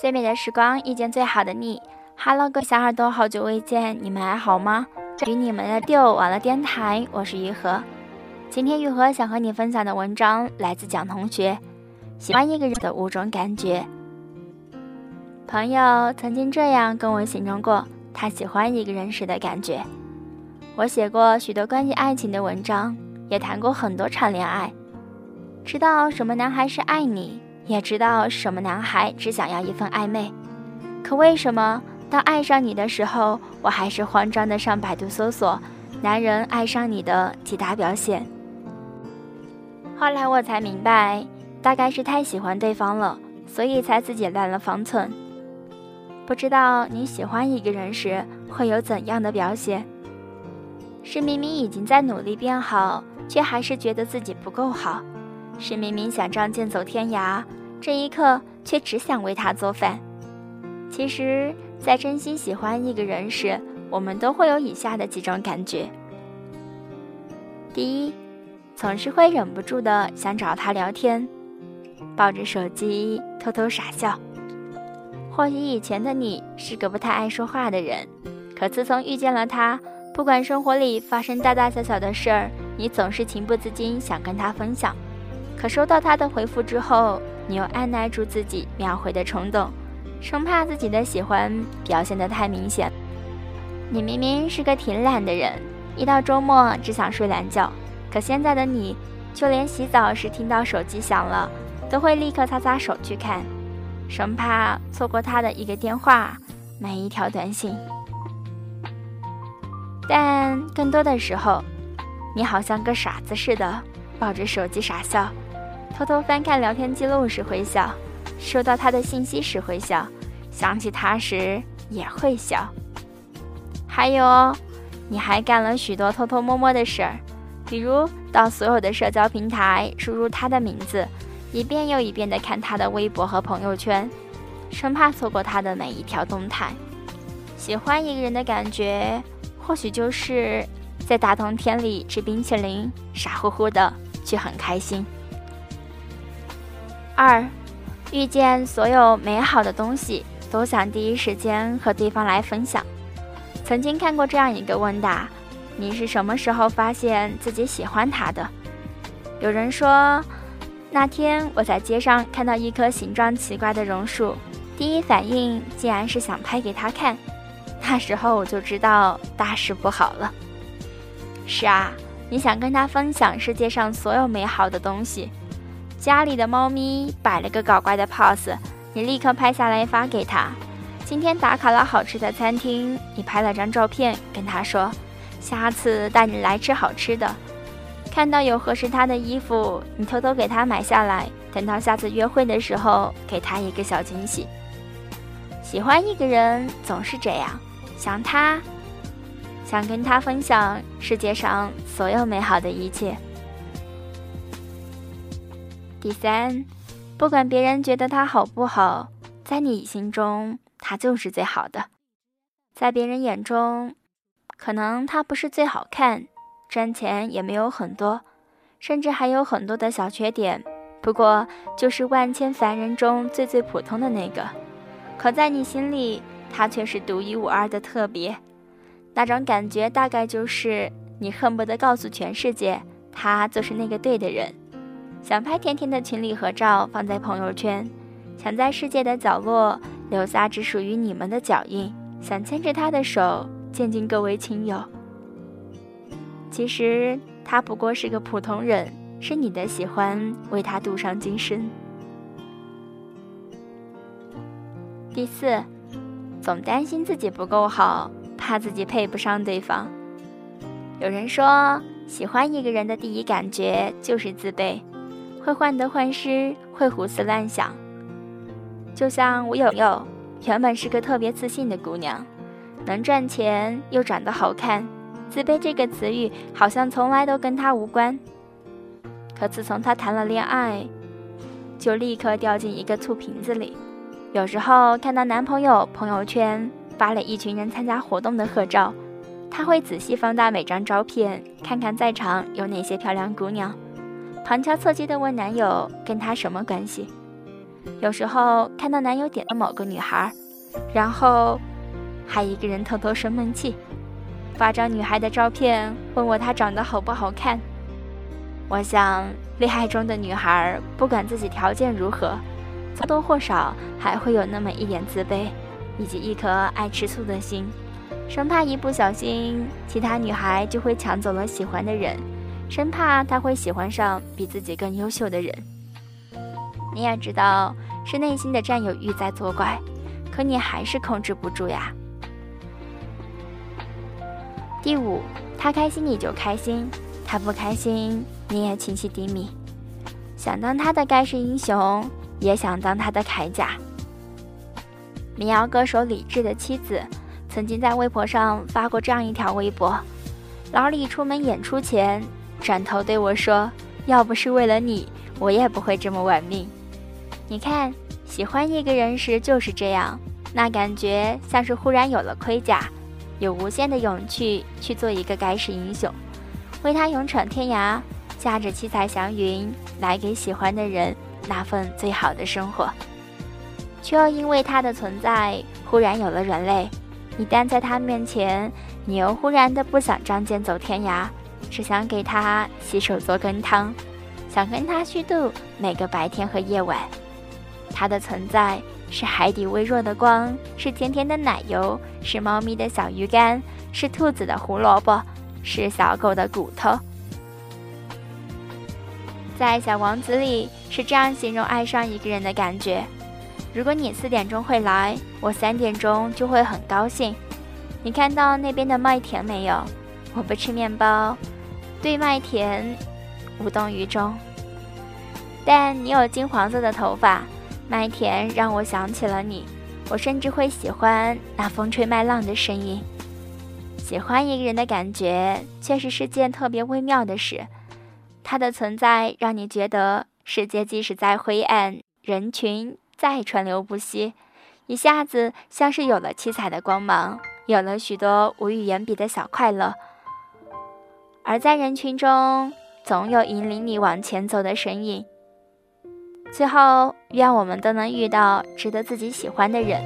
最美的时光遇见最好的你。Hello，各位小耳朵，好久未见，你们还好吗？与你们的六网络电台，我是于和。今天玉和想和你分享的文章来自蒋同学。喜欢一个人的五种感觉。朋友曾经这样跟我形容过他喜欢一个人时的感觉。我写过许多关于爱情的文章，也谈过很多场恋爱，知道什么男孩是爱你。也知道什么男孩只想要一份暧昧，可为什么当爱上你的时候，我还是慌张的上百度搜索男人爱上你的几大表现？后来我才明白，大概是太喜欢对方了，所以才自己乱了方寸。不知道你喜欢一个人时会有怎样的表现？是明明已经在努力变好，却还是觉得自己不够好？是明明想仗剑走天涯？这一刻，却只想为他做饭。其实，在真心喜欢一个人时，我们都会有以下的几种感觉：第一，总是会忍不住的想找他聊天，抱着手机偷偷傻笑。或许以前的你是个不太爱说话的人，可自从遇见了他，不管生活里发生大大小小的事儿，你总是情不自禁想跟他分享。可收到他的回复之后，你又按耐住自己秒回的冲动，生怕自己的喜欢表现得太明显。你明明是个挺懒的人，一到周末只想睡懒觉。可现在的你，就连洗澡时听到手机响了，都会立刻擦擦手去看，生怕错过他的一个电话、每一条短信。但更多的时候，你好像个傻子似的，抱着手机傻笑。偷偷翻看聊天记录时会笑，收到他的信息时会笑，想起他时也会笑。还有哦，你还干了许多偷偷摸摸的事儿，比如到所有的社交平台输入他的名字，一遍又一遍地看他的微博和朋友圈，生怕错过他的每一条动态。喜欢一个人的感觉，或许就是在大冬天里吃冰淇淋，傻乎乎的却很开心。二，遇见所有美好的东西都想第一时间和对方来分享。曾经看过这样一个问答：你是什么时候发现自己喜欢他的？有人说，那天我在街上看到一棵形状奇怪的榕树，第一反应竟然是想拍给他看。那时候我就知道大事不好了。是啊，你想跟他分享世界上所有美好的东西。家里的猫咪摆了个搞怪的 pose，你立刻拍下来发给他。今天打卡了好吃的餐厅，你拍了张照片跟他说，下次带你来吃好吃的。看到有合适他的衣服，你偷偷给他买下来，等到下次约会的时候给他一个小惊喜。喜欢一个人总是这样，想他，想跟他分享世界上所有美好的一切。第三，不管别人觉得他好不好，在你心中他就是最好的。在别人眼中，可能他不是最好看，赚钱也没有很多，甚至还有很多的小缺点。不过就是万千凡人中最最普通的那个。可在你心里，他却是独一无二的特别。那种感觉大概就是你恨不得告诉全世界，他就是那个对的人。想拍甜甜的情侣合照放在朋友圈，想在世界的角落留下只属于你们的脚印，想牵着他的手见尽各位亲友。其实他不过是个普通人，是你的喜欢为他镀上金身。第四，总担心自己不够好，怕自己配不上对方。有人说，喜欢一个人的第一感觉就是自卑。会患得患失，会胡思乱想。就像我有友，原本是个特别自信的姑娘，能赚钱又长得好看，自卑这个词语好像从来都跟她无关。可自从她谈了恋爱，就立刻掉进一个醋瓶子里。有时候看到男朋友朋友圈发了一群人参加活动的合照，她会仔细放大每张照片，看看在场有哪些漂亮姑娘。旁敲侧击地问男友：“跟他什么关系？”有时候看到男友点了某个女孩，然后还一个人偷偷生闷气，发张女孩的照片问我她长得好不好看。我想，恋爱中的女孩不管自己条件如何，或多或少还会有那么一点自卑，以及一颗爱吃醋的心，生怕一不小心其他女孩就会抢走了喜欢的人，生怕他会喜欢上比自己更优秀的人。你也知道是内心的占有欲在作怪，可你还是控制不住呀。第五，他开心你就开心，他不开心你也情绪低迷，想当他的盖世英雄，也想当他的铠甲。民谣歌手李志的妻子曾经在微博上发过这样一条微博：老李出门演出前，转头对我说：“要不是为了你，我也不会这么玩命。”你看，喜欢一个人时就是这样，那感觉像是忽然有了盔甲，有无限的勇气去做一个盖世英雄，为他勇闯天涯，驾着七彩祥云来给喜欢的人那份最好的生活，却又因为他的存在忽然有了软肋。一旦在他面前，你又忽然的不想仗剑走天涯，只想给他洗手做羹汤，想跟他虚度每个白天和夜晚。它的存在是海底微弱的光，是甜甜的奶油，是猫咪的小鱼干，是兔子的胡萝卜，是小狗的骨头。在《小王子》里是这样形容爱上一个人的感觉：如果你四点钟会来，我三点钟就会很高兴。你看到那边的麦田没有？我不吃面包，对麦田无动于衷。但你有金黄色的头发。麦田让我想起了你，我甚至会喜欢那风吹麦浪的声音。喜欢一个人的感觉，确实是件特别微妙的事。他的存在让你觉得世界即使再灰暗，人群再川流不息，一下子像是有了七彩的光芒，有了许多无与言比的小快乐。而在人群中，总有引领你往前走的身影。最后，愿我们都能遇到值得自己喜欢的人，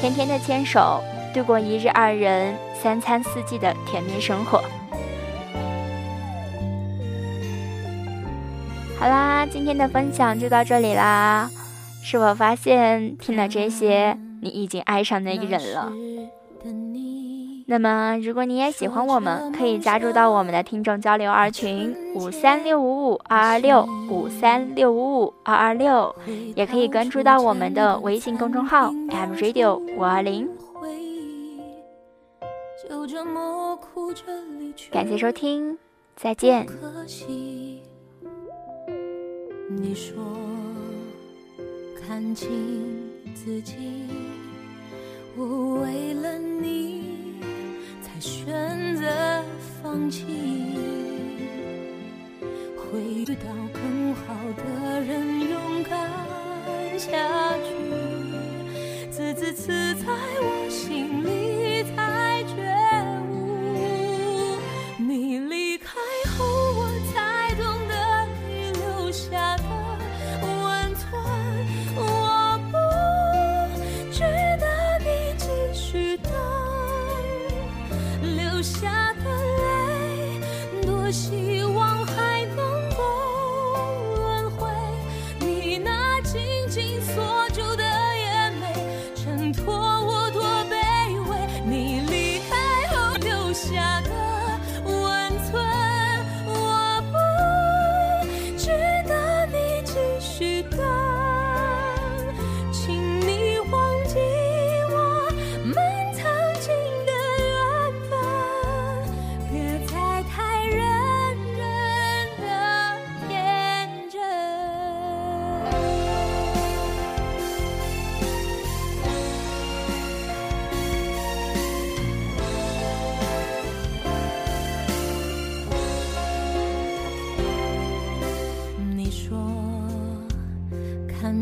甜甜的牵手，度过一日二人、三餐四季的甜蜜生活。好啦，今天的分享就到这里啦。是否发现听了这些，你已经爱上那个人了？那么，如果你也喜欢我们，可以加入到我们的听众交流二群五三六五五二二六五三六五五二二六，也可以关注到我们的微信公众号 M Radio 五二零。感谢收听，再见。你说看清自己，我为了你。选择放弃，会遇到更好的人，勇敢下去。字字刺在我心里，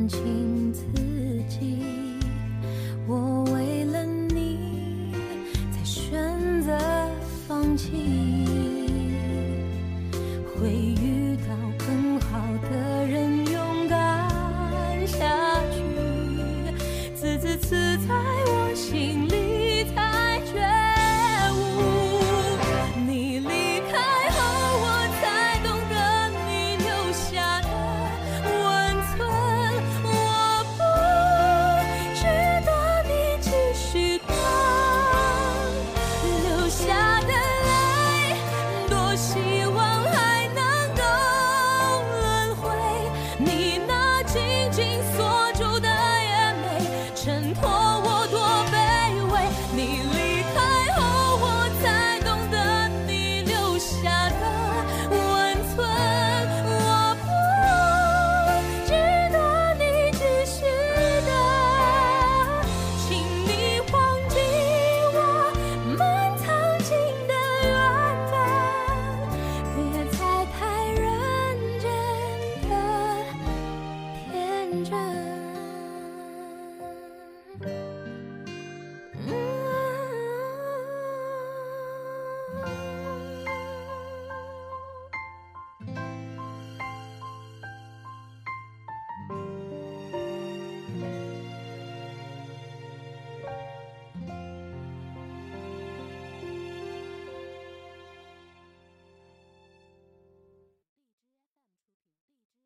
看清自己，我为了你才选择放弃，会遇到更好的人，勇敢下去，字字刺在我心。着。